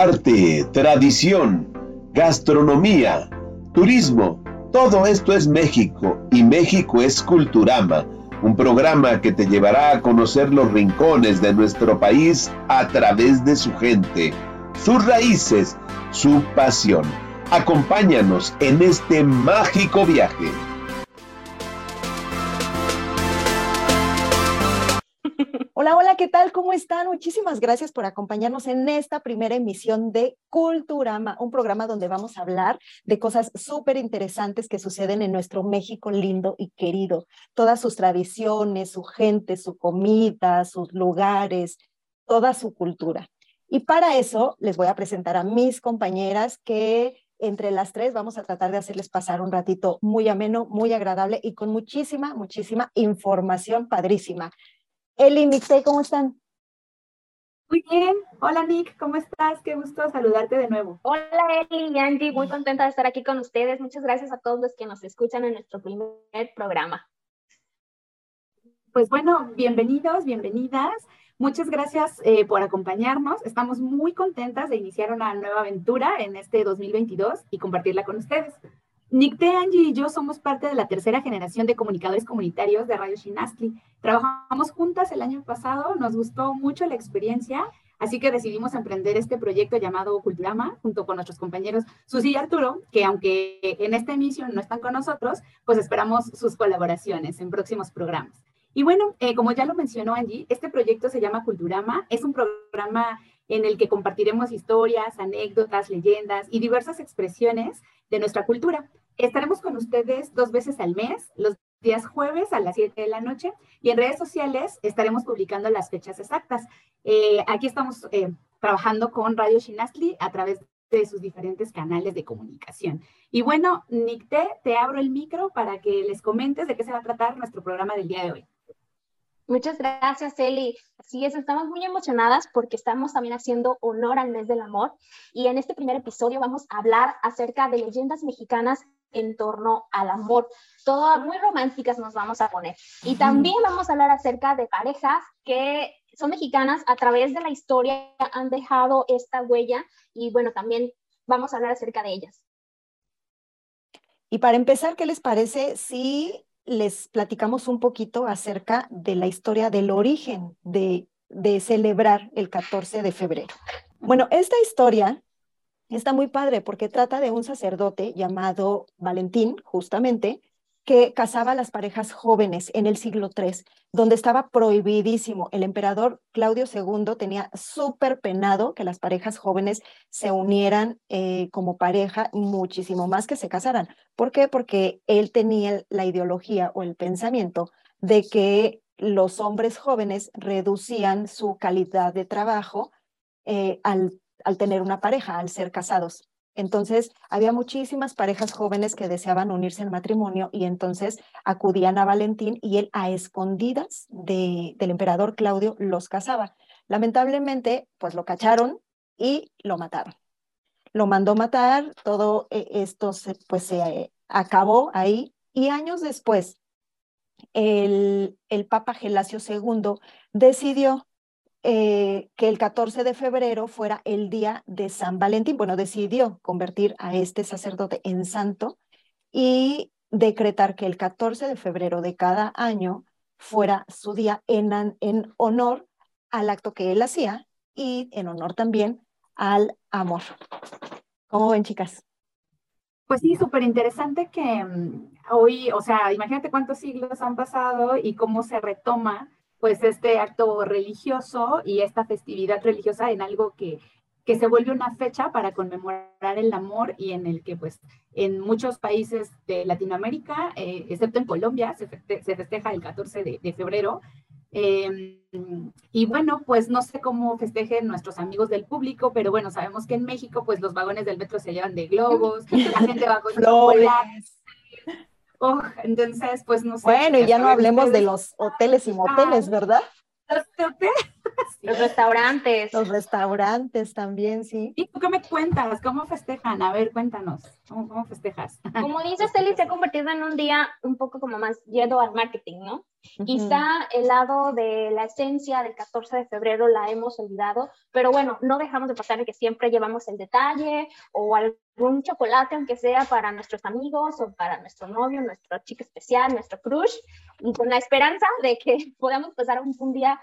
arte, tradición, gastronomía, turismo. Todo esto es México y México es Culturama, un programa que te llevará a conocer los rincones de nuestro país a través de su gente, sus raíces, su pasión. Acompáñanos en este mágico viaje. ¿Qué tal? ¿Cómo están? Muchísimas gracias por acompañarnos en esta primera emisión de Culturama, un programa donde vamos a hablar de cosas súper interesantes que suceden en nuestro México lindo y querido. Todas sus tradiciones, su gente, su comida, sus lugares, toda su cultura. Y para eso les voy a presentar a mis compañeras que entre las tres vamos a tratar de hacerles pasar un ratito muy ameno, muy agradable y con muchísima, muchísima información padrísima. Eli, Nick, ¿cómo están? Muy bien. Hola Nick, ¿cómo estás? Qué gusto saludarte de nuevo. Hola Eli y Angie, muy contenta de estar aquí con ustedes. Muchas gracias a todos los que nos escuchan en nuestro primer programa. Pues bueno, bienvenidos, bienvenidas. Muchas gracias eh, por acompañarnos. Estamos muy contentas de iniciar una nueva aventura en este 2022 y compartirla con ustedes. Nick de Angie y yo somos parte de la tercera generación de comunicadores comunitarios de Radio Shinastli. Trabajamos juntas el año pasado, nos gustó mucho la experiencia, así que decidimos emprender este proyecto llamado Culturama junto con nuestros compañeros Susi y Arturo, que aunque en esta emisión no están con nosotros, pues esperamos sus colaboraciones en próximos programas. Y bueno, eh, como ya lo mencionó Angie, este proyecto se llama Culturama. Es un programa en el que compartiremos historias, anécdotas, leyendas y diversas expresiones de nuestra cultura. Estaremos con ustedes dos veces al mes, los días jueves a las 7 de la noche, y en redes sociales estaremos publicando las fechas exactas. Eh, aquí estamos eh, trabajando con Radio Shinastli a través de sus diferentes canales de comunicación. Y bueno, Nicté, te abro el micro para que les comentes de qué se va a tratar nuestro programa del día de hoy. Muchas gracias, Eli. Así es, estamos muy emocionadas porque estamos también haciendo honor al mes del amor y en este primer episodio vamos a hablar acerca de leyendas mexicanas en torno al amor. Todas muy románticas nos vamos a poner. Y también vamos a hablar acerca de parejas que son mexicanas a través de la historia, han dejado esta huella y bueno, también vamos a hablar acerca de ellas. Y para empezar, ¿qué les parece si les platicamos un poquito acerca de la historia del origen de, de celebrar el 14 de febrero. Bueno, esta historia está muy padre porque trata de un sacerdote llamado Valentín, justamente, que casaba a las parejas jóvenes en el siglo III, donde estaba prohibidísimo. El emperador Claudio II tenía súper penado que las parejas jóvenes se unieran eh, como pareja muchísimo más que se casaran. ¿Por qué? Porque él tenía la ideología o el pensamiento de que los hombres jóvenes reducían su calidad de trabajo eh, al, al tener una pareja, al ser casados. Entonces, había muchísimas parejas jóvenes que deseaban unirse al matrimonio y entonces acudían a Valentín y él a escondidas de, del emperador Claudio los casaba. Lamentablemente, pues lo cacharon y lo mataron. Lo mandó matar, todo eh, esto se, pues se eh, acabó ahí y años después el, el Papa Gelasio II decidió eh, que el 14 de febrero fuera el día de San Valentín. Bueno, decidió convertir a este sacerdote en santo y decretar que el 14 de febrero de cada año fuera su día en, en honor al acto que él hacía y en honor también al amor. ¿Cómo ven, chicas? Pues sí, súper interesante que mm, hoy, o sea, imagínate cuántos siglos han pasado y cómo se retoma pues este acto religioso y esta festividad religiosa en algo que, que se vuelve una fecha para conmemorar el amor y en el que pues en muchos países de Latinoamérica, eh, excepto en Colombia, se, se, festeja el 14 de, febrero. Em, y bueno, pues no sé cómo festejen nuestros amigos del público, pero bueno, sabemos que en México pues los vagones del metro se llevan de globos, la gente va con chocolate, Oh, entonces, pues no sé. Bueno, y ya no hablemos de los hoteles y moteles, ¿verdad? Los hoteles. Los restaurantes. Los restaurantes también, sí. ¿Y tú qué me cuentas? ¿Cómo festejan? A ver, cuéntanos. ¿Cómo, festejas? Como dices, Eli, se ha convertido en un día un poco como más lleno al marketing, ¿no? Quizá el lado de la esencia del 14 de febrero la hemos olvidado, pero bueno, no dejamos de pasar que siempre llevamos el detalle o algún chocolate, aunque sea para nuestros amigos o para nuestro novio, nuestro chico especial, nuestro crush, y con la esperanza de que podamos pasar un, un día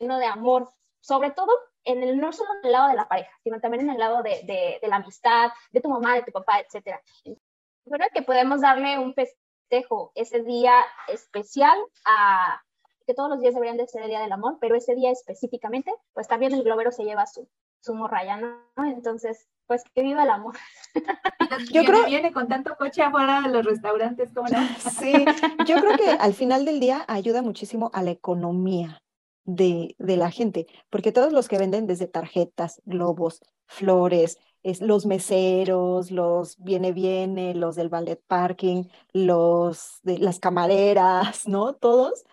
lleno de amor, sobre todo en el, no solo en el lado de la pareja, sino también en el lado de, de, de la amistad, de tu mamá, de tu papá, etc. Bueno, que podemos darle un ese día especial a que todos los días deberían de ser el Día del Amor, pero ese día específicamente, pues también el globero se lleva su, su morraya, ¿no? Entonces, pues que viva el amor. Yo creo viene con tanto coche afuera de los restaurantes, ¿cómo no? Sí, yo creo que al final del día ayuda muchísimo a la economía de, de la gente, porque todos los que venden desde tarjetas, globos, flores, es, los meseros, los viene viene, los del ballet parking, los de las camareras, ¿no? Todos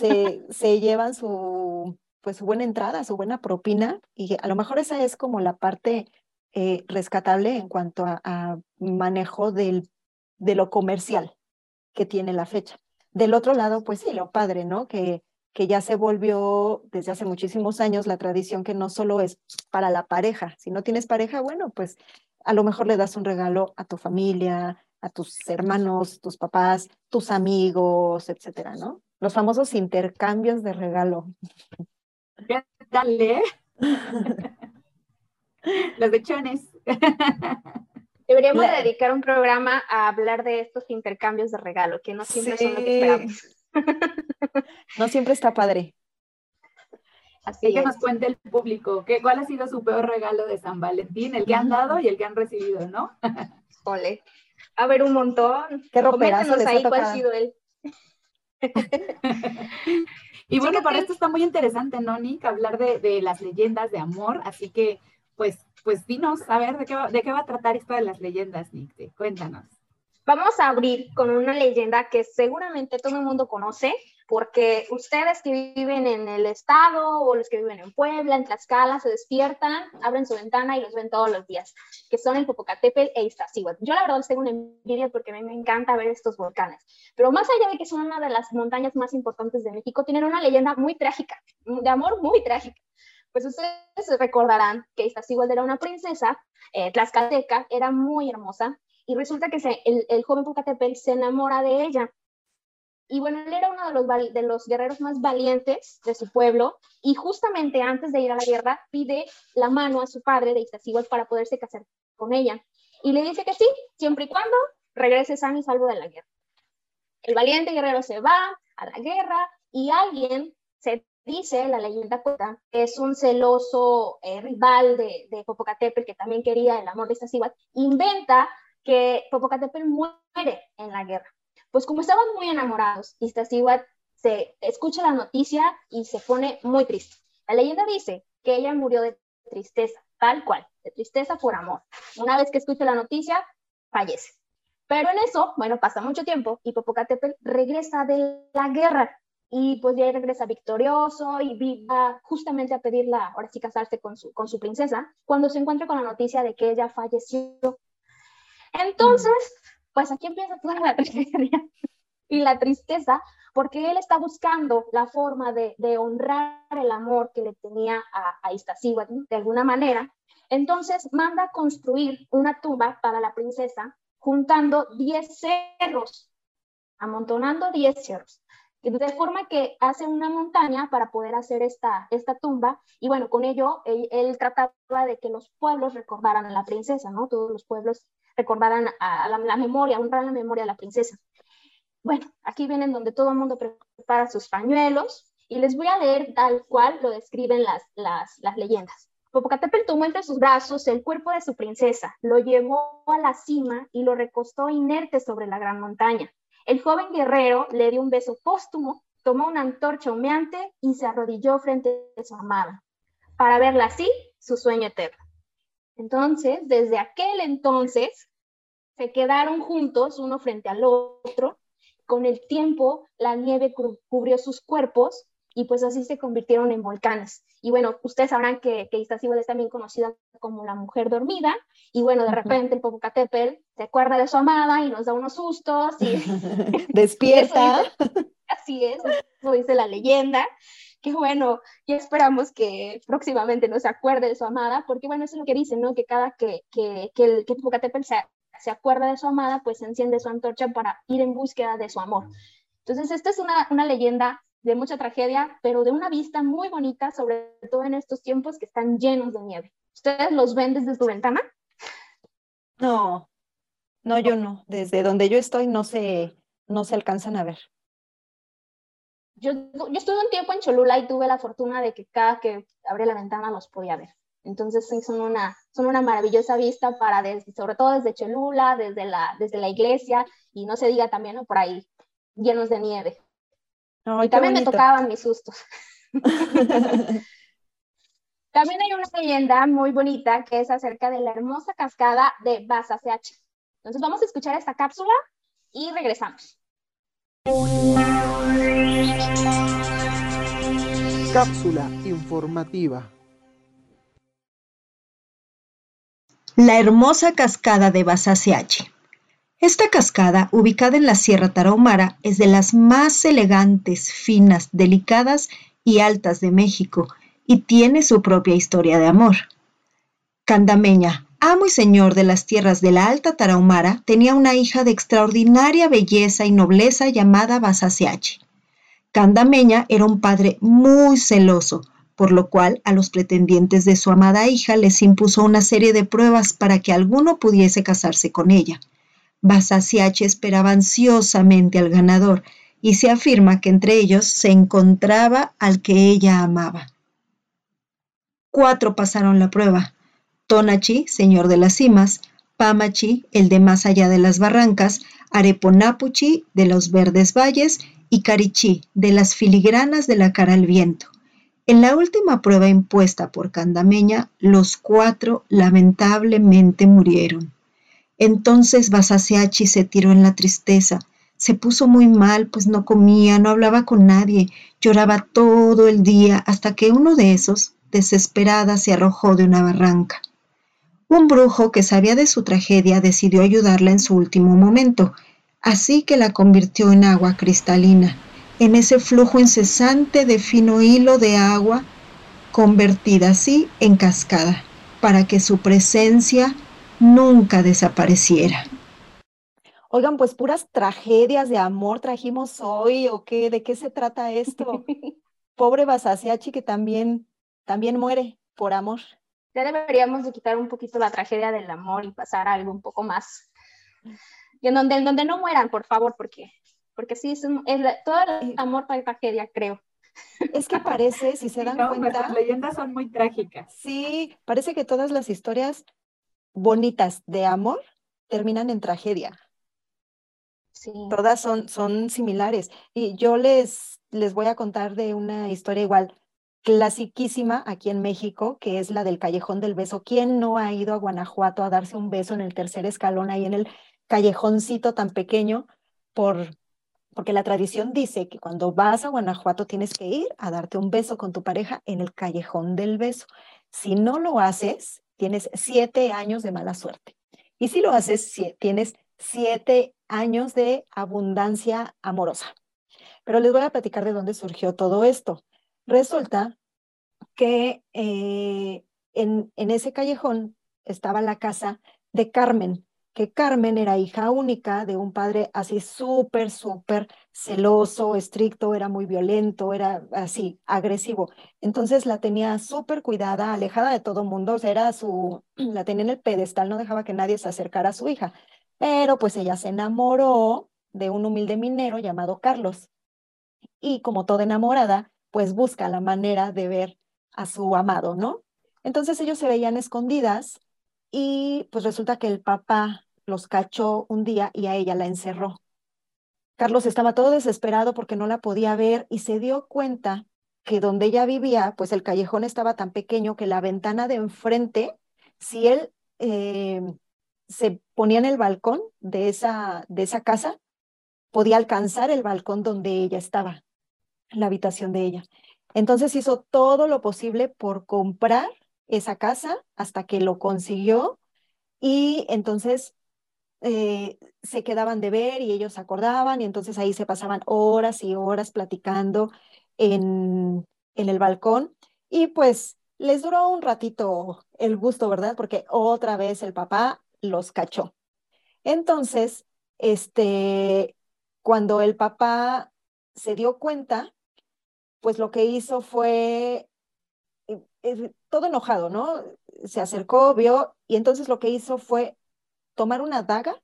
se, se llevan su, pues, su buena entrada, su buena propina y a lo mejor esa es como la parte eh, rescatable en cuanto a, a manejo del, de lo comercial que tiene la fecha. Del otro lado, pues sí, lo padre, ¿no? Que que ya se volvió desde hace muchísimos años la tradición que no solo es para la pareja, si no tienes pareja, bueno, pues a lo mejor le das un regalo a tu familia, a tus hermanos, tus papás, tus amigos, etcétera, ¿no? Los famosos intercambios de regalo. ¿Qué tal, eh? Los bechones. Deberíamos dedicar un programa a hablar de estos intercambios de regalo, que no siempre son lo que esperamos. No siempre está padre. Así que nos cuente el público, ¿qué, ¿cuál ha sido su peor regalo de San Valentín? El que han dado y el que han recibido, ¿no? Ole. A ver, un montón. Qué roperazo les ahí cuál ha sido él. y bueno, para esto está muy interesante, ¿no, Nick? Hablar de, de, las leyendas de amor. Así que, pues, pues dinos, a ver, ¿de qué, va, de qué va a tratar esto de las leyendas, Nick? Cuéntanos. Vamos a abrir con una leyenda que seguramente todo el mundo conoce, porque ustedes que viven en el estado o los que viven en Puebla, en Tlaxcala, se despiertan, abren su ventana y los ven todos los días, que son el Popocatépetl e Iztaccíhuatl. Yo la verdad tengo una envidia porque a mí me encanta ver estos volcanes, pero más allá de que son una de las montañas más importantes de México, tienen una leyenda muy trágica, de amor muy trágica. Pues ustedes recordarán que Iztaccíhuatl era una princesa eh, tlaxcalteca, era muy hermosa, y resulta que se, el, el, joven Popocatépetl se enamora de ella. Y bueno, él era uno de los, de los guerreros más valientes de su pueblo y justamente antes de ir a la guerra pide la mano a su padre de Iztaccíhuatl para poderse casar con ella. Y le dice que sí, siempre y cuando regrese sano y salvo de la guerra. El valiente guerrero se va a la guerra y alguien se dice, la leyenda cuenta, es un celoso eh, rival de, de Popocatépetl que también quería el amor de Iztaccíhuatl, inventa que Popocatépetl muere en la guerra. Pues como estaban muy enamorados, Iztaccíhuatl se escucha la noticia y se pone muy triste. La leyenda dice que ella murió de tristeza, tal cual, de tristeza por amor. Una vez que escucha la noticia, fallece. Pero en eso, bueno, pasa mucho tiempo y Popocatépetl regresa de la guerra y pues ya regresa victorioso y va justamente a pedirla, ahora sí casarse con su, con su princesa, cuando se encuentra con la noticia de que ella falleció entonces, pues aquí empieza toda la tragedia y la tristeza, porque él está buscando la forma de, de honrar el amor que le tenía a, a Iztaccíhuatl de alguna manera. Entonces manda construir una tumba para la princesa, juntando 10 cerros, amontonando 10 cerros de forma que hace una montaña para poder hacer esta, esta tumba y bueno, con ello él, él, trataba de que los pueblos recordaran a la princesa, ¿no? Todos los pueblos recordaran a la, la memoria, honrar la memoria de la princesa. Bueno, aquí vienen donde todo el mundo prepara sus pañuelos y les voy a leer tal cual lo describen las, las, leyendas. Popocatépetl tomó entre sus brazos el cuerpo de su princesa, lo llevó a la cima y lo recostó inerte sobre la gran montaña. El joven guerrero le dio un beso póstumo, tomó una antorcha humeante y se arrodilló frente a su amada, para verla así, su sueño eterno. Entonces, desde aquel entonces, se quedaron juntos, uno frente al otro. Con el tiempo, la nieve cubrió sus cuerpos y pues así se convirtieron en volcanes. Y bueno, ustedes sabrán que, que Iztaccíhuatl es también conocida como la mujer dormida, y bueno, de repente el Popocatépetl se acuerda de su amada y nos da unos sustos y despierta. así es, eso dice la leyenda. Que bueno, ya esperamos que próximamente no se acuerde de su amada, porque bueno, eso es lo que dicen, ¿no? Que cada que, que, que el que Popocatépetl se, se acuerda de su amada, pues enciende su antorcha para ir en búsqueda de su amor. Entonces, esta es una, una leyenda de mucha tragedia, pero de una vista muy bonita, sobre todo en estos tiempos que están llenos de nieve. ¿Ustedes los ven desde su ventana? No, no, yo no. Desde donde yo estoy no se, no se alcanzan a ver. Yo, yo estuve un tiempo en Cholula y tuve la fortuna de que cada que abría la ventana los podía ver. Entonces sí, son una, son una maravillosa vista para, desde, sobre todo desde Cholula, desde la, desde la iglesia y no se diga también ¿no? por ahí llenos de nieve. y también me tocaban mis sustos. también hay una leyenda muy bonita que es acerca de la hermosa cascada de Basaseachi. Entonces vamos a escuchar esta cápsula y regresamos. Cápsula informativa. La hermosa cascada de Basaseachi. Esta cascada, ubicada en la Sierra Tarahumara, es de las más elegantes, finas, delicadas y altas de México y tiene su propia historia de amor. Candameña, amo y señor de las tierras de la Alta Tarahumara, tenía una hija de extraordinaria belleza y nobleza llamada Basaseachi. Candameña era un padre muy celoso, por lo cual a los pretendientes de su amada hija les impuso una serie de pruebas para que alguno pudiese casarse con ella. Basasiache esperaba ansiosamente al ganador y se afirma que entre ellos se encontraba al que ella amaba. Cuatro pasaron la prueba. Tonachi, señor de las cimas, Pamachi, el de más allá de las barrancas, Areponapuchi, de los verdes valles, y Carichi, de las filigranas de la cara al viento. En la última prueba impuesta por Candameña, los cuatro lamentablemente murieron. Entonces Basaseachi se tiró en la tristeza. Se puso muy mal, pues no comía, no hablaba con nadie, lloraba todo el día, hasta que uno de esos, desesperada, se arrojó de una barranca. Un brujo que sabía de su tragedia decidió ayudarla en su último momento, así que la convirtió en agua cristalina, en ese flujo incesante de fino hilo de agua, convertida así en cascada, para que su presencia nunca desapareciera. Oigan, pues puras tragedias de amor trajimos hoy, ¿o qué? ¿De qué se trata esto? Pobre Basasiachi que también, también muere por amor. Ya deberíamos de quitar un poquito la tragedia del amor y pasar a algo un poco más, y en donde, en donde no mueran, por favor, porque, porque sí, es, todo el amor para tragedia, creo. Es que parece, si se dan cuenta. Las leyendas son muy trágicas. Sí, parece que todas las historias bonitas de amor terminan en tragedia. Sí. Todas son, son similares. Y yo les, les voy a contar de una historia igual, clasiquísima aquí en México, que es la del Callejón del Beso. ¿Quién no ha ido a Guanajuato a darse un beso en el tercer escalón, ahí en el callejoncito tan pequeño? Por, porque la tradición dice que cuando vas a Guanajuato tienes que ir a darte un beso con tu pareja en el Callejón del Beso. Si no lo haces, tienes siete años de mala suerte. Y si lo haces, tienes siete años de abundancia amorosa. Pero les voy a platicar de dónde surgió todo esto. Resulta que eh, en, en ese callejón estaba la casa de Carmen, que Carmen era hija única de un padre así súper, súper celoso, estricto, era muy violento, era así, agresivo. Entonces la tenía súper cuidada, alejada de todo mundo, era su, la tenía en el pedestal, no dejaba que nadie se acercara a su hija. Pero pues ella se enamoró de un humilde minero llamado Carlos. Y como toda enamorada, pues busca la manera de ver a su amado, ¿no? Entonces ellos se veían escondidas y pues resulta que el papá los cachó un día y a ella la encerró. Carlos estaba todo desesperado porque no la podía ver y se dio cuenta que donde ella vivía, pues el callejón estaba tan pequeño que la ventana de enfrente, si él eh, se ponía en el balcón de esa, de esa casa, podía alcanzar el balcón donde ella estaba, la habitación de ella. Entonces hizo todo lo posible por comprar esa casa hasta que lo consiguió y entonces eh, se quedaban de ver y ellos acordaban y entonces ahí se pasaban horas y horas platicando en, en el balcón y pues les duró un ratito el gusto, ¿verdad? Porque otra vez el papá los cachó. Entonces, este, cuando el papá se dio cuenta, pues lo que hizo fue eh, eh, todo enojado, ¿no? Se acercó, vio, y entonces lo que hizo fue tomar una daga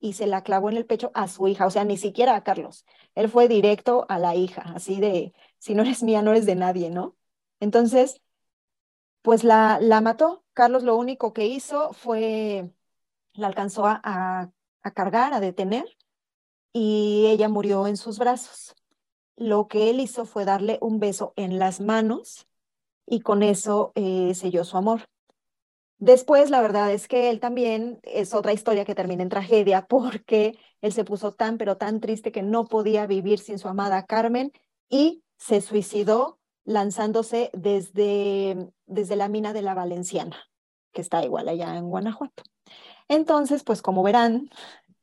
y se la clavó en el pecho a su hija, o sea, ni siquiera a Carlos. Él fue directo a la hija, así de, si no eres mía, no eres de nadie, ¿no? Entonces, pues la, la mató. Carlos lo único que hizo fue, la alcanzó a, a cargar, a detener, y ella murió en sus brazos. Lo que él hizo fue darle un beso en las manos y con eso eh, selló su amor. Después, la verdad es que él también es otra historia que termina en tragedia porque él se puso tan, pero tan triste que no podía vivir sin su amada Carmen y se suicidó lanzándose desde, desde la mina de la Valenciana, que está igual allá en Guanajuato. Entonces, pues como verán,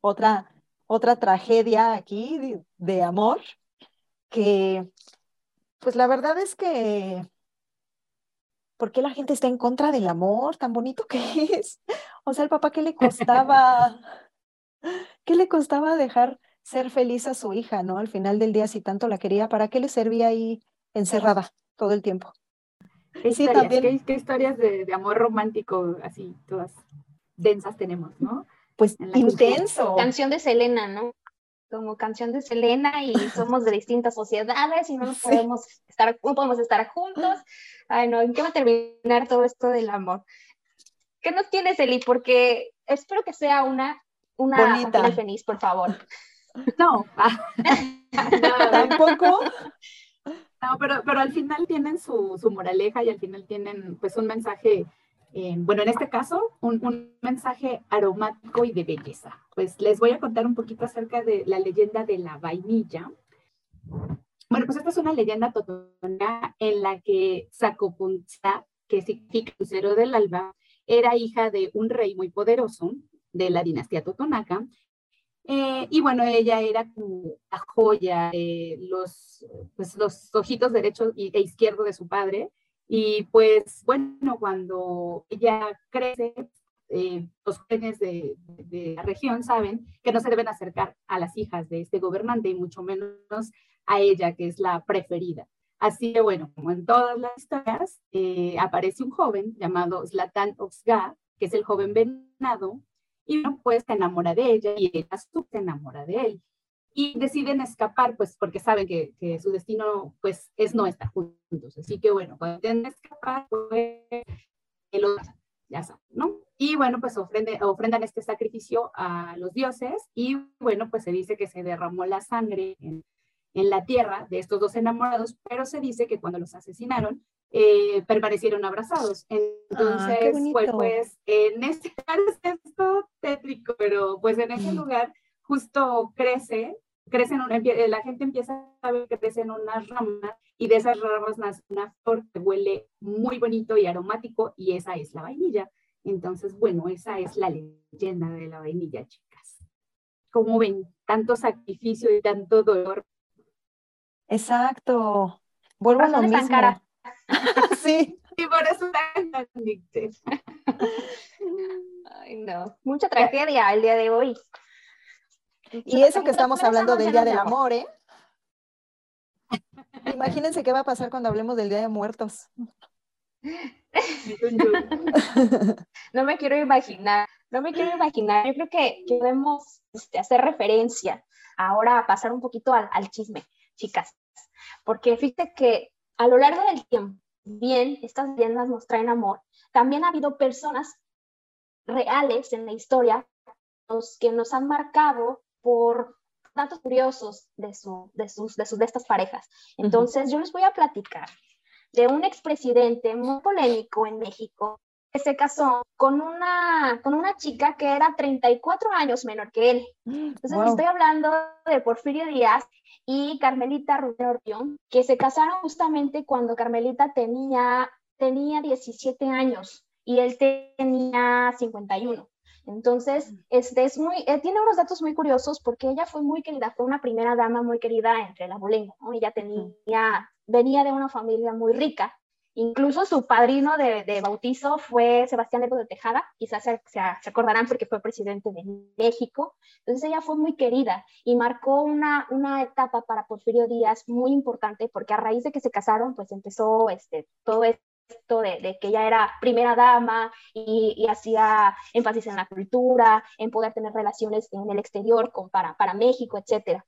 otra, otra tragedia aquí de, de amor que, pues la verdad es que ¿por qué la gente está en contra del amor tan bonito que es? O sea, el papá, ¿qué le costaba? ¿Qué le costaba dejar ser feliz a su hija, no? Al final del día, si tanto la quería, ¿para qué le servía ahí encerrada todo el tiempo? ¿Qué sí, historias, también. ¿qué, historias de, de, amor romántico así, todas densas tenemos, no? Pues intenso. Canción de Selena, ¿no? Como canción de Selena y somos de distintas sociedades y no nos podemos estar, no podemos estar juntos. Ay, no, ¿en qué va a terminar todo esto del amor? ¿Qué nos tienes, Eli? Porque espero que sea una, una Bonita. feliz, por favor. No, no tampoco. No, pero, pero al final tienen su, su moraleja y al final tienen pues un mensaje bueno, en este caso, un, mensaje aromático y de belleza. Pues les voy a contar un poquito acerca de la leyenda de la vainilla. Bueno, pues esta es una leyenda totona en la que Sacopunza, que significa lucero del alba, era hija de un rey muy poderoso de la dinastía totonaca. Eh, y bueno, ella era como la joya, los, pues los ojitos derecho e izquierdo de su padre, y pues bueno, cuando ella crece, eh, los jóvenes de, la región saben que no se deben acercar a las hijas de este gobernante y mucho menos a ella, que es la preferida. Así que bueno, como en todas las historias, eh, aparece un joven llamado Zlatan Oxga, que es el joven venado, y pues se enamora de ella y ella se enamora de él y deciden escapar, pues porque saben que, que, su destino pues es no estar juntos. Así que bueno, cuando deciden escapar, pues ya saben, ¿no? Y bueno, pues ofrende, ofrendan este sacrificio a los dioses y bueno, pues se dice que se derramó la sangre en, en la tierra de estos dos enamorados, pero se dice que cuando los asesinaron, eh, permanecieron abrazados. Ah, Entonces, pues, pues en este caso es esto tétrico, pero pues en ese lugar justo crece, crece una, la gente empieza a ver que crecen unas ramas y de esas ramas nace una flor que huele muy bonito y aromático y esa es la vainilla. Entonces, bueno, esa es la leyenda de la vainilla, chicas. Como ven, tanto sacrificio y tanto dolor. Exacto. Vuelvo a lo mismo. Cara. sí. Y por eso tan Ay, no. Mucha tragedia el día de hoy. Y eso que estamos hablando del Día del Amor, ¿eh? Imagínense qué va a pasar cuando hablemos del Día de Muertos. No me quiero imaginar, no me quiero imaginar. Yo creo que debemos este, hacer referencia ahora a pasar un poquito al, al chisme, chicas, porque fíjate que a lo largo del tiempo, bien, estas leyendas nos traen amor, también ha habido personas reales en la historia que nos han marcado por datos curiosos de, su, de, sus, de, sus, de estas parejas. Entonces, yo les voy a platicar de un expresidente muy polémico en México se casó con una, con una chica que era 34 años menor que él. Entonces estoy hablando de Porfirio Díaz y Carmelita Rubio, que se casaron justamente cuando Carmelita tenía, tenía 17 años y él tenía 51. Entonces, este es muy, eh, tiene unos datos muy curiosos porque ella fue muy querida, fue una primera dama muy querida entre la abolengo, Ella tenía, venía de una familia muy rica, Incluso su padrino de, bautizo fue Sebastián Lepo de Tejada, quizás se, se, acordarán porque fue presidente de México. Entonces ella fue muy querida y marcó una, una etapa para Porfirio Díaz muy importante porque a raíz de que se casaron, pues empezó este, todo esto de, que ella era primera dama y, hacía énfasis en la cultura, en poder tener relaciones en el exterior con, para, para México, etc.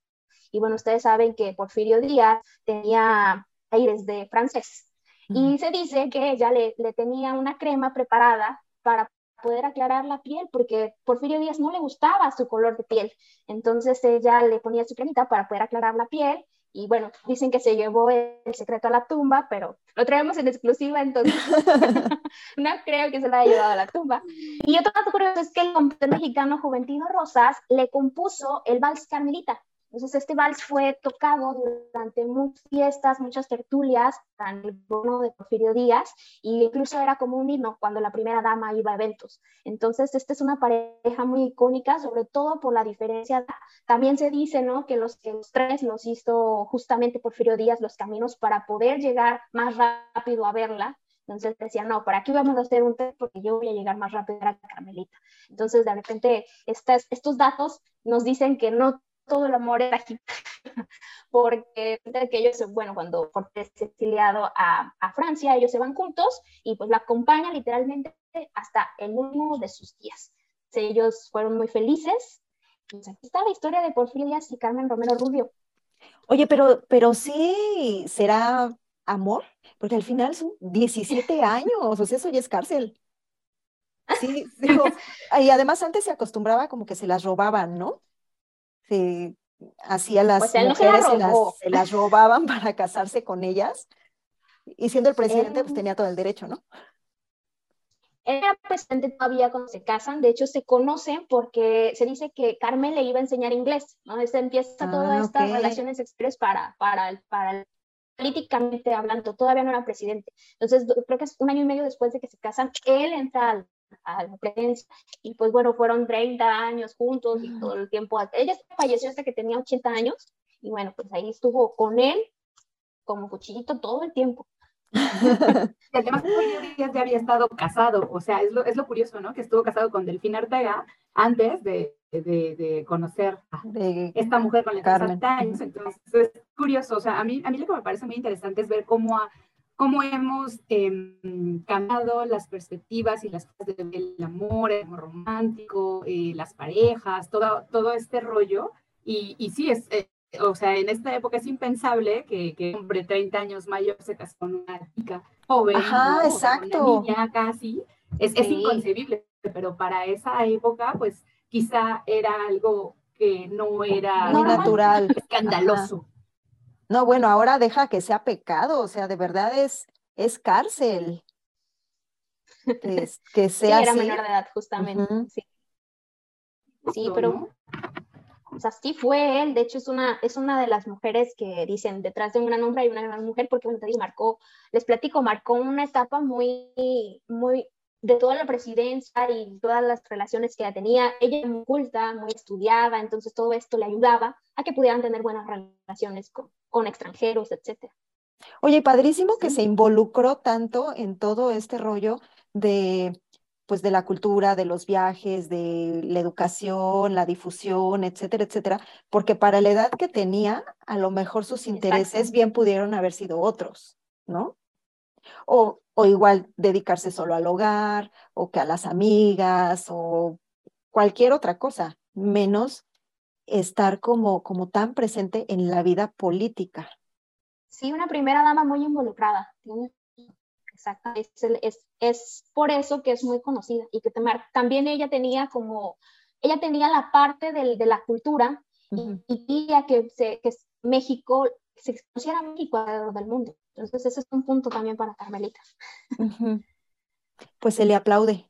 Y bueno, ustedes saben que Porfirio Díaz tenía aires de francés. Y se dice que ella le, le tenía una crema preparada para poder aclarar la piel, porque Porfirio Díaz no le gustaba su color de piel. Entonces ella le ponía su cremita para poder aclarar la piel. Y bueno, dicen que se llevó el secreto a la tumba, pero lo traemos en exclusiva, entonces no creo que se lo haya llevado a la tumba. Y otro dato curioso es que el compositor mexicano Juventino Rosas le compuso el vals Carmelita, entonces, este vals fue tocado durante muchas fiestas, muchas tertulias, en el bono de Porfirio Díaz, y incluso era como un himno cuando la primera dama iba a eventos. Entonces, esta es una pareja muy icónica, sobre todo por la diferencia. También se dice, ¿no?, que los, los tres los hizo justamente Porfirio Díaz los caminos para poder llegar más rápido a verla, entonces decía, no, ¿para qué vamos a hacer un test? Porque yo voy a llegar más rápido a Carmelita. Entonces, de repente, estas, estos datos nos dicen que no todo el amor era aquí, porque que ellos, bueno, cuando Cortés es exiliado a, a, Francia, ellos se van juntos y pues la acompaña literalmente hasta el último de sus días. Ellos fueron muy felices. Pues aquí está la historia de Porfirio Díaz y Carmen Romero Rubio. Oye, pero, pero sí será amor, porque al final son 17 años, o sea, eso ya es cárcel. Sí, digo, y además antes se acostumbraba como que se las robaban, ¿no? Se hacía las pues mujeres, se, las, robaban para casarse con ellas. Y siendo el presidente, pues tenía todo el derecho, ¿no? Era presidente todavía cuando se casan, de hecho se conocen porque se dice que Carmen le iba a enseñar inglés, ¿no? Entonces empieza todas ah, estas relaciones exteriores para, para, para políticamente hablando, todavía no era presidente. Entonces creo que es un año y medio después de que se casan, él entra al, a la prensa. Y pues bueno, fueron 30 años juntos y todo el tiempo. Ella falleció hasta que tenía 80 años y bueno, pues ahí estuvo con él como cuchillito todo el tiempo. y además ya había estado casado, o sea, es lo, es lo curioso, ¿no? Que estuvo casado con Delfín Artega antes de, de, de conocer a esta mujer con la que 60 años, entonces es curioso, o sea, a mí, a mí lo que me parece muy interesante es ver cómo ha cómo hemos em, cambiado las perspectivas y las cosas del amor, el amor romántico, eh, las parejas, todo, todo este rollo. Y, y sí, es, eh, o sea, en esta época es impensable que, que, un hombre 30 años mayor se case con una chica joven, Ajá, exacto. una niña casi. Es, es inconcebible, pero para esa época, pues quizá era algo que no era no natural, escandaloso. No, bueno, ahora deja que sea pecado, o sea, de verdad es, es cárcel. Que, sea sí, era menor de edad, justamente. Sí, sí pero o sea, sí fue él. De hecho, es una, es una de las mujeres que dicen detrás de una hombre hay una gran mujer, porque bueno, te digo, marcó, les platico, marcó una etapa muy, muy, de toda la presidencia y todas las relaciones que ella tenía. Ella muy culta, muy estudiada, entonces todo esto le ayudaba a que pudieran tener buenas relaciones con, con extranjeros, etc. Oye, padrísimo que se involucró tanto en todo este rollo de pues de la cultura, de los viajes, de la educación, la difusión, etcétera, etcétera, porque para la edad que tenía, a lo mejor sus intereses bien pudieron haber sido otros, ¿no? O, o igual dedicarse solo al hogar, o que a las amigas, o cualquier otra cosa, menos estar como, como tan presente en la vida política. Sí, una primera dama muy involucrada. Exacto. Es, es, es, por eso que es muy conocida y que también ella tenía como, ella tenía la parte del, de la cultura y quería que, se, que México se conociera México alrededor del mundo. Entonces ese es un punto también para Carmelita. Pues se le aplaude.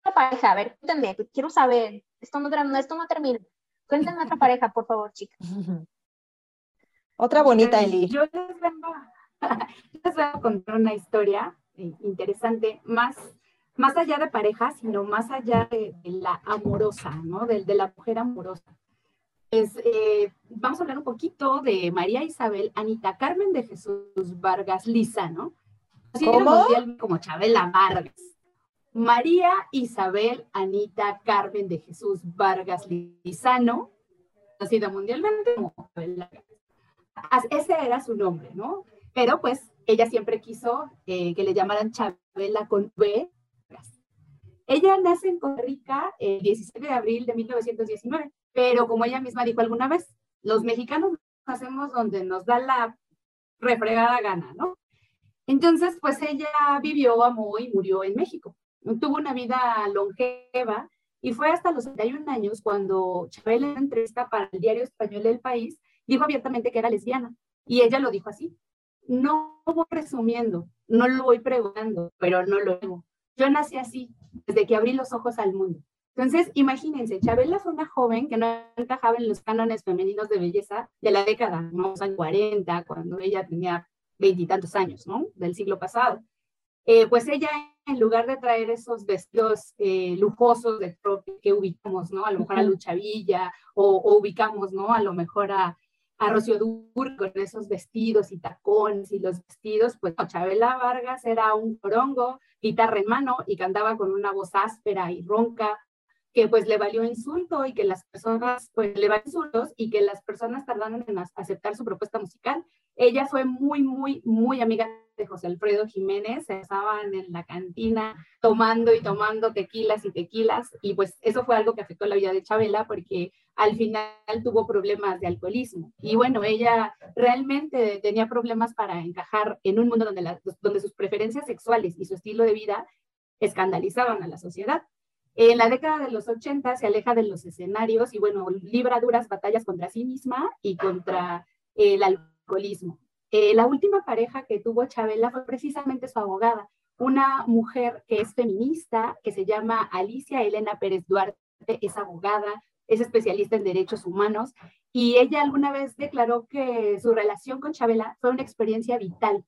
Otra pareja, a ver, cuéntenme, quiero saber, esto no, esto no termina. Cuéntenme otra pareja, por favor, chicas. Otra bonita, Eli. Yo les vengo, les voy a contar una historia eh, interesante, más, más allá de pareja, sino más allá de, la amorosa, ¿no? De, de, la mujer amorosa. Es, eh, vamos a hablar un poquito de María Isabel Anita Carmen de Jesús Vargas Liza, ¿no? ¿Cómo? Como Chabela Vargas. María Isabel Anita Carmen de Jesús Vargas Lizano, nacida mundialmente como Chabela ese era su nombre, ¿no? Pero pues ella siempre quiso eh, que le llamaran Chabela con B. Ella nace en Costa Rica el 17 de abril de 1919, pero como ella misma dijo alguna vez, los mexicanos nacemos donde nos da la refregada gana, ¿no? Entonces, pues ella vivió, amó y murió en México. Tuvo una vida longeva y fue hasta los 71 años cuando Chabela en entrevista para el diario español El País dijo abiertamente que era lesbiana. Y ella lo dijo así. No voy presumiendo, no lo voy preguntando, pero no lo hago. Yo nací así, desde que abrí los ojos al mundo. Entonces, imagínense, Chabela fue una joven que no encajaba en los cánones femeninos de belleza de la década, ¿no? años 40, cuando ella tenía veintitantos años, ¿no? Del siglo pasado. Eh, pues ella, en lugar de traer esos vestidos eh, lujosos de que ubicamos, ¿no? A lo mejor a Lucha Villa o, o ubicamos, ¿no? A lo mejor a, a Rocío Dur con esos vestidos y tacones y los vestidos, pues Chabela Vargas era un corongo, guitarra en mano y cantaba con una voz áspera y ronca, que pues le valió insulto y que las personas, pues le valió insultos y que las personas tardaron en aceptar su propuesta musical. Ella fue muy, muy, muy amiga de José Alfredo Jiménez, estaban en la cantina tomando y tomando tequilas y tequilas, y pues eso fue algo que afectó la vida de Chabela porque al final tuvo problemas de alcoholismo. Y bueno, ella realmente tenía problemas para encajar en un mundo donde, donde sus preferencias sexuales y su estilo de vida escandalizaban a la sociedad. En la década de los 80 se aleja de los escenarios y bueno, libra duras batallas contra sí misma y contra el alcoholismo. Eh, la última pareja que tuvo Chabela fue precisamente su abogada, una mujer que es feminista, que se llama Alicia Elena Pérez Duarte, es abogada, es especialista en derechos humanos, y ella alguna vez declaró que su relación con Chabela fue una experiencia vital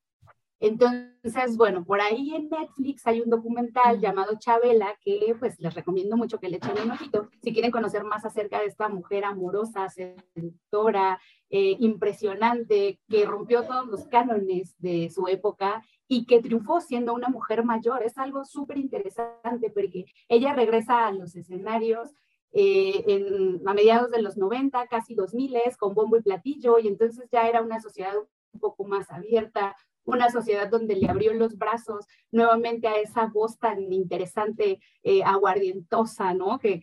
entonces, bueno, por ahí en Netflix hay un documental llamado Chabela que pues les recomiendo mucho que le echen un ojito si quieren conocer más acerca de esta mujer amorosa, seductora, eh, impresionante, que rompió todos los cánones de su época y que triunfó siendo una mujer mayor. Es algo súper interesante porque ella regresa a los escenarios eh, en, a mediados de los 90, casi 2000, con bombo y platillo, y entonces ya era una sociedad un poco más abierta, una sociedad donde le abrió los brazos nuevamente a esa voz tan interesante, eh, aguardientosa, ¿no? Que,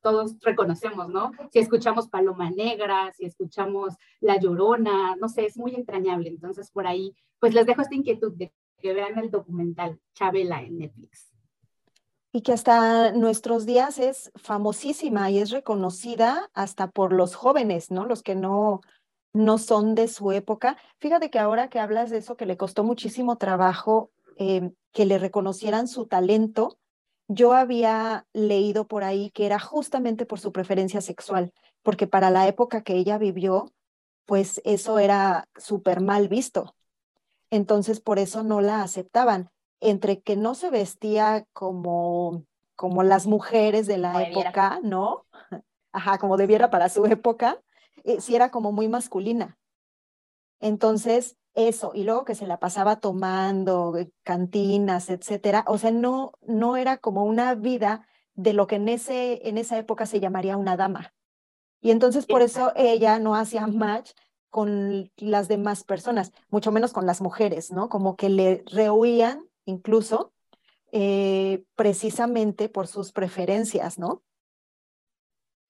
todos reconocemos, ¿no? Si escuchamos Paloma Negra, si escuchamos La Llorona, no sé, es muy entrañable. Entonces, por ahí, pues les dejo esta inquietud de que vean el documental Chabela en Netflix. Y que hasta nuestros días es famosísima y es reconocida hasta por los jóvenes, ¿no? Los que no, no son de su época. Fíjate que ahora que hablas de eso, que le costó muchísimo trabajo em, que le reconocieran su talento, yo había leído por ahí que era justamente por su preferencia sexual, porque para la época que ella vivió, pues eso era súper mal visto. Entonces, por eso no la aceptaban. Entre que no se vestía como, como las mujeres de la época, ¿no? Ajá, como debiera para su época, eh, si era como muy masculina. Entonces, eso, y luego que se la pasaba tomando, eh, cantinas, etcétera, o sea, no, no era como una vida de lo que en, ese, en esa época se llamaría una dama. Y entonces por eso ella no hacía match con las demás personas, mucho menos con las mujeres, ¿no? Como que le rehuían incluso eh, precisamente por sus preferencias, ¿no?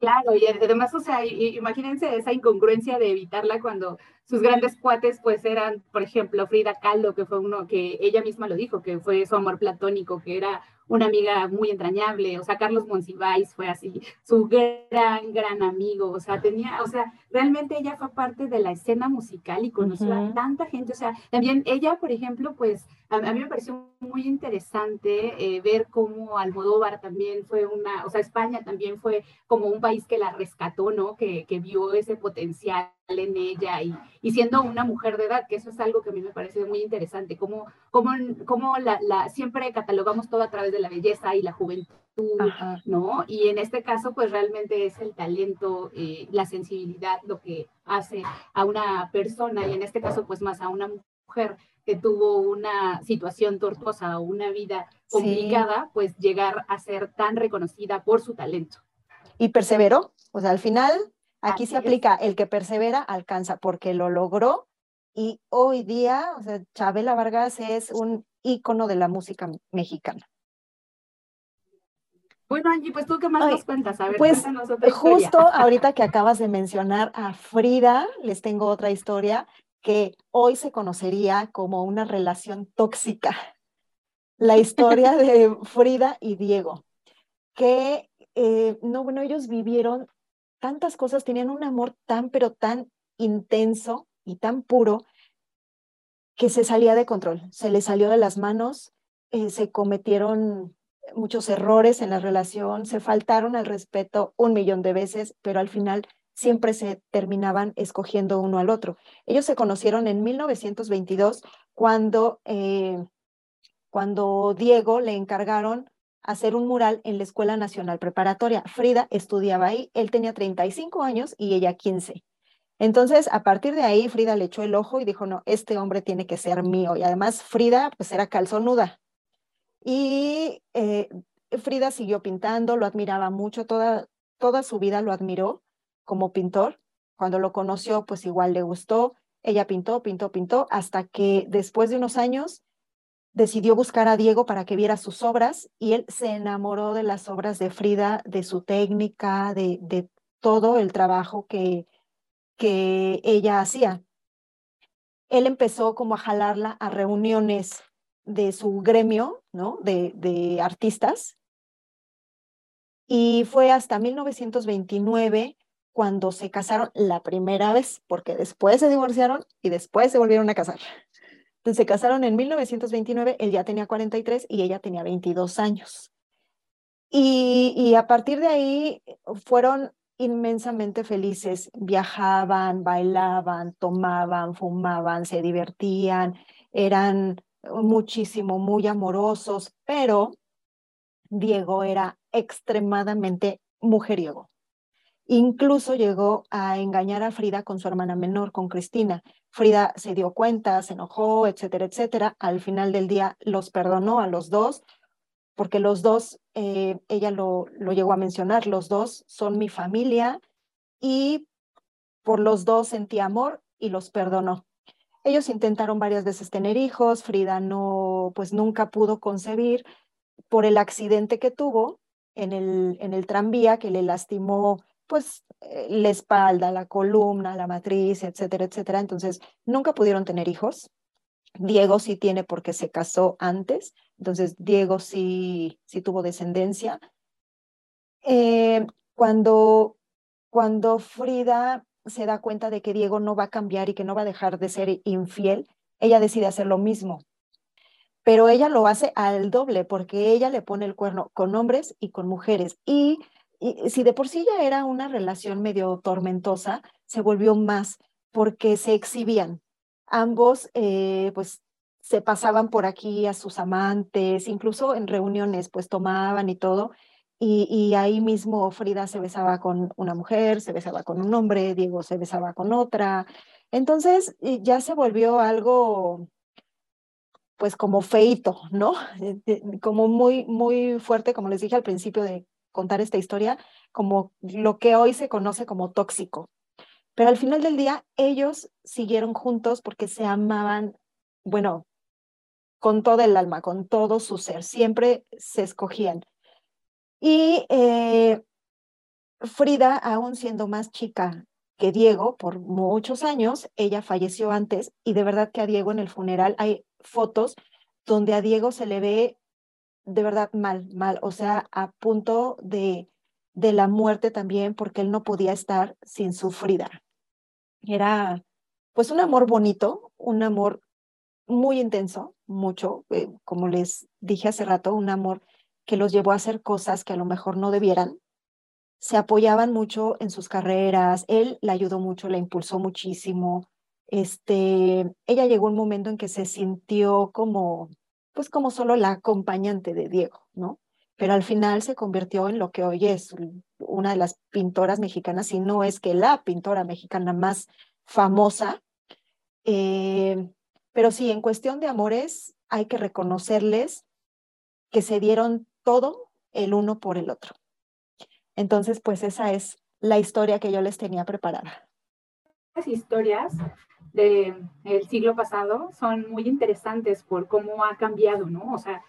Claro, y además, o sea, imagínense esa incongruencia de evitarla cuando sus grandes cuates pues eran, por ejemplo, Frida Kahlo, que fue uno que ella misma lo dijo, que fue su amor platónico, que era una amiga muy entrañable, o sea, Carlos Monsiváis fue así, su gran, gran amigo, o sea, tenía, o sea, realmente ella fue parte de la escena musical y conoció a tanta gente, o sea, también ella, por ejemplo, pues a, mí me pareció muy interesante eh, ver cómo Almodóvar también fue una, o sea, España también fue como un país que la rescató, ¿no? Que, que vio ese potencial en ella y, y, siendo una mujer de edad, que eso es algo que a mí me parece muy interesante, como, como, como la, la, siempre catalogamos todo a través de la belleza y la juventud, ¿no? Y en este caso, pues realmente es el talento, eh, la sensibilidad lo que hace a una persona y en este caso, pues más a una mujer que tuvo una situación tortuosa o una vida complicada, pues llegar a ser tan reconocida por su talento. Y perseveró, o sea, al final aquí se aplica el que persevera alcanza porque lo logró y hoy día, o sea, Chabela Vargas es un ícono de la música mexicana. Bueno, Angie, pues tú qué más nos cuentas, a ver, pues justo ahorita que acabas de mencionar a Frida, les tengo otra historia que hoy se conocería como una relación tóxica. La historia de Frida y Diego, que eh, no, bueno, ellos vivieron tantas cosas, tenían un amor tan, pero tan intenso y tan puro que se salía de control, se les salió de las manos, eh, se cometieron muchos errores en la relación, se faltaron al respeto un millón de veces, pero al final siempre se terminaban escogiendo uno al otro. Ellos se conocieron en 1922 cuando, eh, cuando Diego le encargaron hacer un mural en la Escuela Nacional Preparatoria. Frida estudiaba ahí, él tenía 35 años y ella 15. Entonces, a partir de ahí, Frida le echó el ojo y dijo, no, este hombre tiene que ser mío. Y además, Frida, pues era calzonuda. Y eh, Frida siguió pintando, lo admiraba mucho, toda, toda su vida lo admiró como pintor. Cuando lo conoció, pues igual le gustó. Ella pintó, pintó, pintó, hasta que después de unos años decidió buscar a Diego para que viera sus obras y él se enamoró de las obras de Frida, de su técnica, de, todo el trabajo que, que ella hacía. Él empezó como a jalarla a reuniones de su gremio, ¿no? De, de artistas. Y fue hasta 1929 cuando se casaron la primera vez, porque después se divorciaron y después se volvieron a casar. Se casaron en 1929, él ya tenía 43 y ella tenía 22 años. Y, y a partir de ahí fueron inmensamente felices, viajaban, bailaban, tomaban, fumaban, se divertían, eran muchísimo, muy amorosos, pero Diego era extremadamente mujeriego. Incluso llegó a engañar a Frida con su hermana menor, con Cristina. Frida se dio cuenta, se enojó, etcétera, etcétera. Al final del día los perdonó a los dos, porque los dos, eh, ella lo, lo llegó a mencionar, los dos son mi familia y por los dos sentí amor y los perdonó. Ellos intentaron varias veces tener hijos, Frida no, pues nunca pudo concebir por el accidente que tuvo en el, en el tranvía que le lastimó pues eh, la espalda, la columna, la matriz, etcétera, etcétera. Entonces, nunca pudieron tener hijos. Diego sí tiene porque se casó antes, entonces Diego sí, sí tuvo descendencia. Eh, cuando, cuando Frida se da cuenta de que Diego no va a cambiar y que no va a dejar de ser infiel, ella decide hacer lo mismo. Pero ella lo hace al doble porque ella le pone el cuerno con hombres y con mujeres. Y y si de por sí ya era una relación medio tormentosa, se volvió más porque se exhibían. Ambos, eh, pues, se pasaban por aquí a sus amantes, incluso en reuniones, pues, tomaban y todo. Y, y, ahí mismo Frida se besaba con una mujer, se besaba con un hombre, Diego se besaba con otra. Entonces ya se volvió algo, pues como feito, ¿no? Como muy, muy fuerte, como les dije al principio de contar esta historia como lo que hoy se conoce como tóxico. Pero al final del día, ellos siguieron juntos porque se amaban, bueno, con todo el alma, con todo su ser, siempre se escogían. Y eh, Frida, aún siendo más chica que Diego, por muchos años, ella falleció antes y de verdad que a Diego en el funeral hay fotos donde a Diego se le ve de verdad mal, mal, o sea, a punto de, de la muerte también, porque él no podía estar sin su Frida. Era pues un amor bonito, un amor muy intenso, mucho, eh, como les dije hace rato, un amor que los llevó a hacer cosas que a lo mejor no debieran. Se apoyaban mucho en sus carreras, él la ayudó mucho, la impulsó muchísimo. Este, ella llegó un momento en que se sintió como, pues como solo la acompañante de Diego, ¿no? Pero al final se convirtió en lo que hoy es una de las pintoras mexicanas, y no es que la pintora mexicana más famosa. Eh, pero sí, en cuestión de amores, hay que reconocerles que se dieron todo el uno por el otro. Entonces, pues esa es la historia que yo les tenía preparada. Las historias del siglo pasado son muy interesantes por cómo ha cambiado, ¿no? O sea,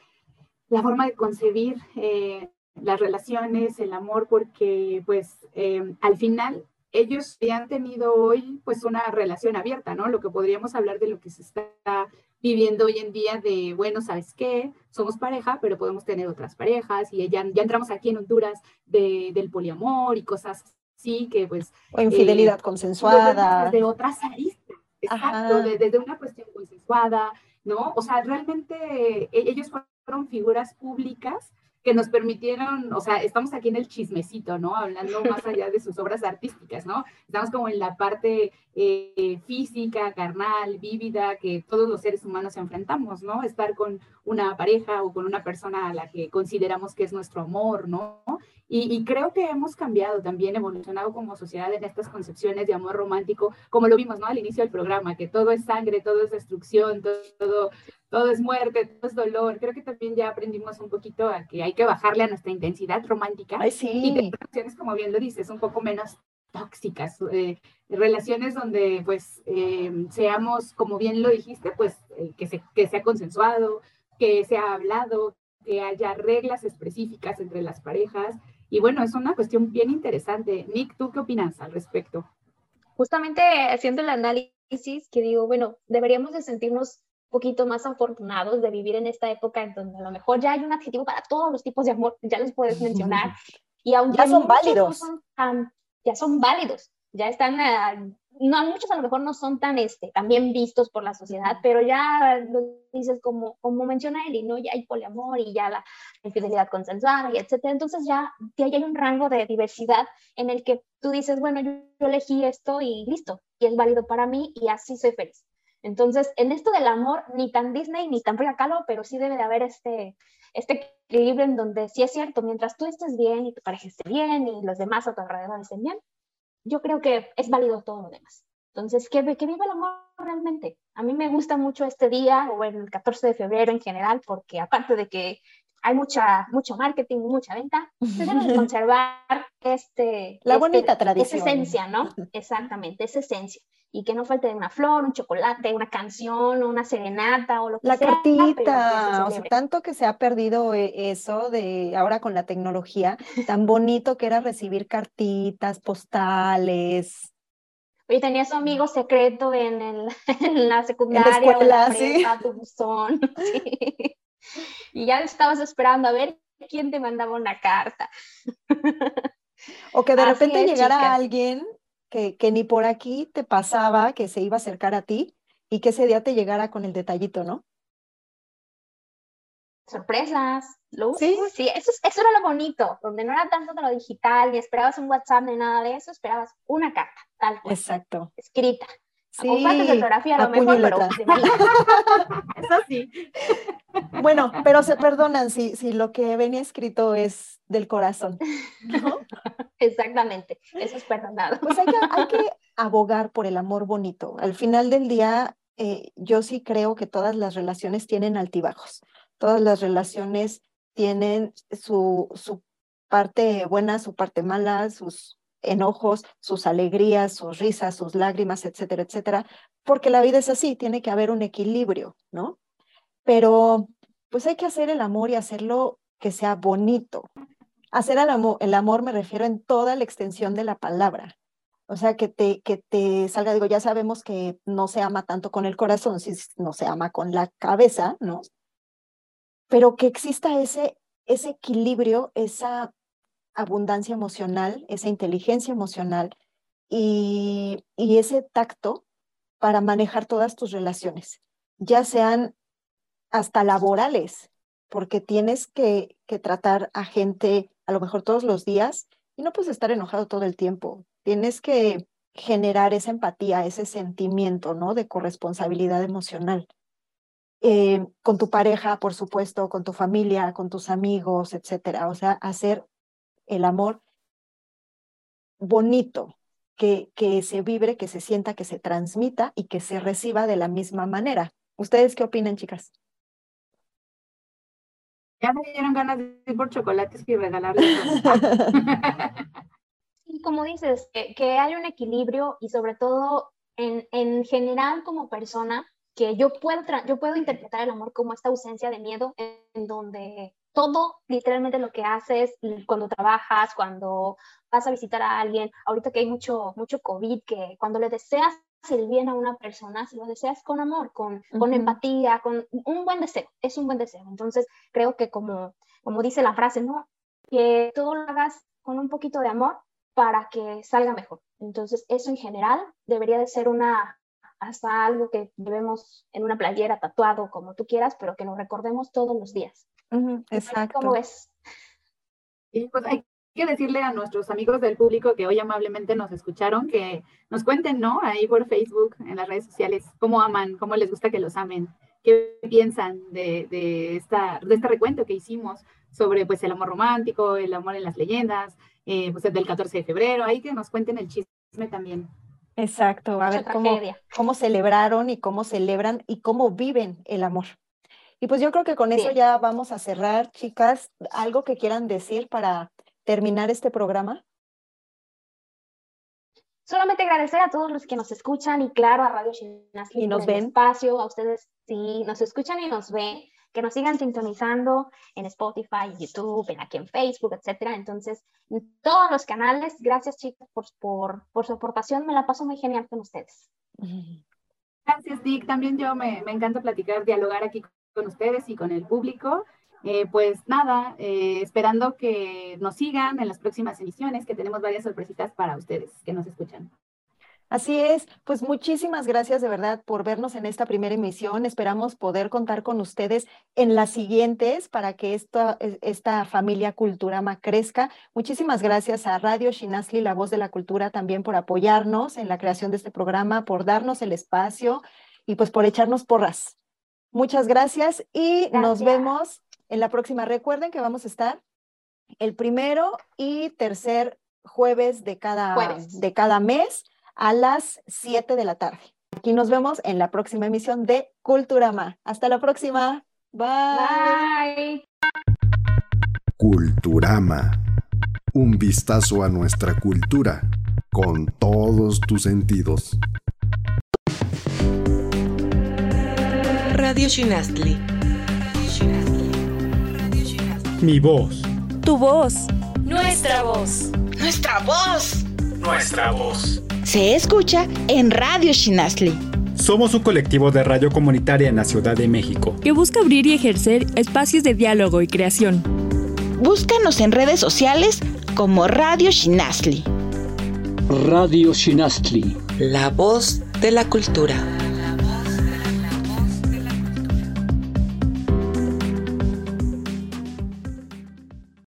la forma de concebir eh, las relaciones, el amor, porque pues eh, al final ellos han tenido hoy pues una relación abierta, ¿no? Lo que podríamos hablar de lo que se está viviendo hoy en día de, bueno, ¿sabes qué? Somos pareja, pero podemos tener otras parejas y ya, ya entramos aquí en Honduras de, del poliamor y cosas así que pues... O infidelidad eh, consensuada. De otras aristas, exacto, desde una cuestión consensuada, ¿no? O sea, realmente e, ellos fueron figuras públicas que nos permitieron, o sea, estamos aquí en el chismecito, ¿no? Hablando más allá de sus obras artísticas, ¿no? Estamos como en la parte eh, física, carnal, vívida, que todos los seres humanos enfrentamos, ¿no? Estar con una pareja o con una persona a la que consideramos que es nuestro amor, ¿no? Y, creo que hemos cambiado también, evolucionado como sociedad en estas concepciones de amor romántico, como lo vimos, ¿no? Al inicio del programa, que todo es sangre, todo es destrucción, todo, todo, es muerte, todo es dolor. Creo que también ya aprendimos un poquito a que hay que bajarle a nuestra intensidad romántica. Ay, sí. Y que relaciones, como bien lo dices, un poco menos tóxicas, eh, relaciones donde pues eh, seamos, como bien lo dijiste, pues eh, que, se, que sea consensuado, que sea hablado, que haya reglas específicas entre las parejas y bueno, es una cuestión bien interesante. Nick, ¿tú qué opinas al respecto? Justamente haciendo el análisis que digo, bueno, deberíamos de sentirnos poquito más afortunados de vivir en esta época en donde a lo mejor ya hay un adjetivo para todos los tipos de amor, ya los puedes mencionar. Y aunque ya son válidos. ya son válidos, ya están no, muchos a lo mejor no son tan, este, también vistos por la sociedad, pero ya lo dices como, como menciona Eli, ¿no? Ya hay poliamor y ya la infidelidad consensuada y etcétera. Entonces ya, ya hay un rango de diversidad en el que tú dices, bueno, yo, elegí esto y listo, y es válido para mí y así soy feliz. Entonces, en esto del amor, ni tan Disney ni tan Frida Kahlo, pero sí debe de haber este, este equilibrio en donde sí es cierto, mientras tú estés bien y tu pareja esté bien y los demás a tu alrededor estén bien, yo creo que es válido todo lo demás. Entonces, ¿qué, qué vive el amor realmente? A mí me gusta mucho este día, o el 14 de febrero en general, porque aparte de que hay mucha, mucho marketing, mucha venta, debemos conservar este, la este, bonita tradición. Esa esencia, ¿no? Exactamente, esa esencia. Y que no falte una flor, un chocolate, una canción, una serenata o lo que la sea. La cartita, o sea, tanto que se ha perdido eh, eso de ahora con la tecnología, tan bonito que era recibir cartitas, postales. Oye, tenía su amigo secreto en, el, en la secundaria. En la escuela, sí. Tu buzón, sí. Y ya estabas esperando a ver quién te mandaba una carta. O que de repente llegara alguien que, que, ni por aquí te pasaba, que se iba a acercar a ti y que ese día te llegara con el detallito, ¿no? Sorpresas. sí, sí eso, eso era lo bonito, donde no era tanto de lo digital, ni esperabas un WhatsApp ni nada de eso, esperabas una carta, tal cual. Exacto. Escrita. Sí, con de ortografía a lo mejor, pero eso sí. Bueno, pero se perdonan si, si lo que venía escrito es del corazón, ¿no? Exactamente, eso es perdonado. Pues hay que, hay que abogar por el amor bonito. Al final del día, eh, yo sí creo que todas las relaciones tienen altibajos, todas las relaciones tienen su, su parte buena, su parte mala, sus enojos, sus alegrías, sus risas, sus lágrimas, etcétera, etcétera, porque la vida es así, tiene que haber un equilibrio, ¿no? Pero pues hay que hacer el amor y hacerlo que sea bonito. Hacer el amor, el amor me refiero en toda la extensión de la palabra. O sea, que te, que te salga, digo, ya sabemos que no se ama tanto con el corazón, si no se ama con la cabeza, ¿no? Pero que exista ese, ese equilibrio, esa abundancia emocional, esa inteligencia emocional y, ese tacto para manejar todas tus relaciones, ya sean hasta laborales, porque tienes que, que tratar a gente a lo mejor todos los días y no puedes estar enojado todo el tiempo. Tienes que generar esa empatía, ese sentimiento, ¿no? De corresponsabilidad emocional. Eh, con tu pareja, por supuesto, con tu familia, con tus amigos, etcétera. O sea, hacer el amor bonito, que, que se vibre, que se sienta, que se transmita y que se reciba de la misma manera. ¿Ustedes qué opinan, chicas? Ya me dieron ganas de ir por chocolates y regalarles. y como dices, que, que, hay un equilibrio y sobre todo en, en general como persona, que yo puedo, yo puedo interpretar el amor como esta ausencia de miedo en, en donde todo, literalmente lo que haces cuando trabajas, cuando vas a visitar a alguien, ahorita que hay mucho, mucho COVID, que cuando le deseas el bien a una persona, si lo deseas con amor, con, con empatía, con un buen deseo, es un buen deseo. Entonces, creo que como, como dice la frase, ¿no? Que todo lo hagas con un poquito de amor para que salga mejor. Entonces, eso en general debería de ser una, hasta algo que llevemos en una playera, tatuado, como tú quieras, pero que lo recordemos todos los días. Exacto. ¿Cómo es? Y pues hay que decirle a nuestros amigos del público que hoy amablemente nos escucharon, que nos cuenten, ¿no? Ahí por Facebook, en las redes sociales, cómo aman, cómo les gusta que los amen, qué piensan de, de esta, de este recuento que hicimos sobre pues el amor romántico, el amor en las leyendas, eh, pues del 14 de febrero, ahí que nos cuenten el chisme también. Exacto, a ver cómo, cómo celebraron y cómo celebran y cómo viven el amor. Y pues yo creo que con eso ya vamos a cerrar, chicas. ¿Algo que quieran decir para terminar este programa? Solamente agradecer a todos los que nos escuchan y claro a Radio Chinasli y nos ven. espacio, a ustedes sí nos escuchan y nos ven, que nos sigan sintonizando en Spotify, YouTube, en aquí en Facebook, etcétera. Entonces, en todos los canales, gracias chicas por, por, por su aportación, me la paso muy genial con ustedes. Gracias, Dick. También yo me, me encanta platicar, dialogar aquí con ustedes y con el público. Eh, pues nada, eh, esperando que nos sigan en las próximas emisiones, que tenemos varias sorpresitas para ustedes que nos escuchan. Así es, pues muchísimas gracias de verdad por vernos en esta primera emisión. Esperamos poder contar con ustedes en las siguientes para que esta, esta familia Culturama crezca. Muchísimas gracias a Radio Shinasli, la voz de la cultura, también por apoyarnos en la creación de este programa, por darnos el espacio y pues por echarnos porras. Muchas gracias y gracias. nos vemos en la próxima. Recuerden que vamos a estar el primero y tercer jueves de cada, jueves. De cada mes a las 7 de la tarde. Aquí nos vemos en la próxima emisión de Culturama. Hasta la próxima. Bye. Bye. Culturama. Un vistazo a nuestra cultura con todos tus sentidos. Radio Shinastli. Mi voz. Tu voz. Nuestra voz. Nuestra voz. Nuestra voz. Se escucha en Radio Shinasli. Somos un colectivo de radio comunitaria en la Ciudad de México que busca abrir y ejercer espacios de diálogo y creación. Búscanos en redes sociales como Radio Shinasli. Radio Shinasli. La voz de la cultura.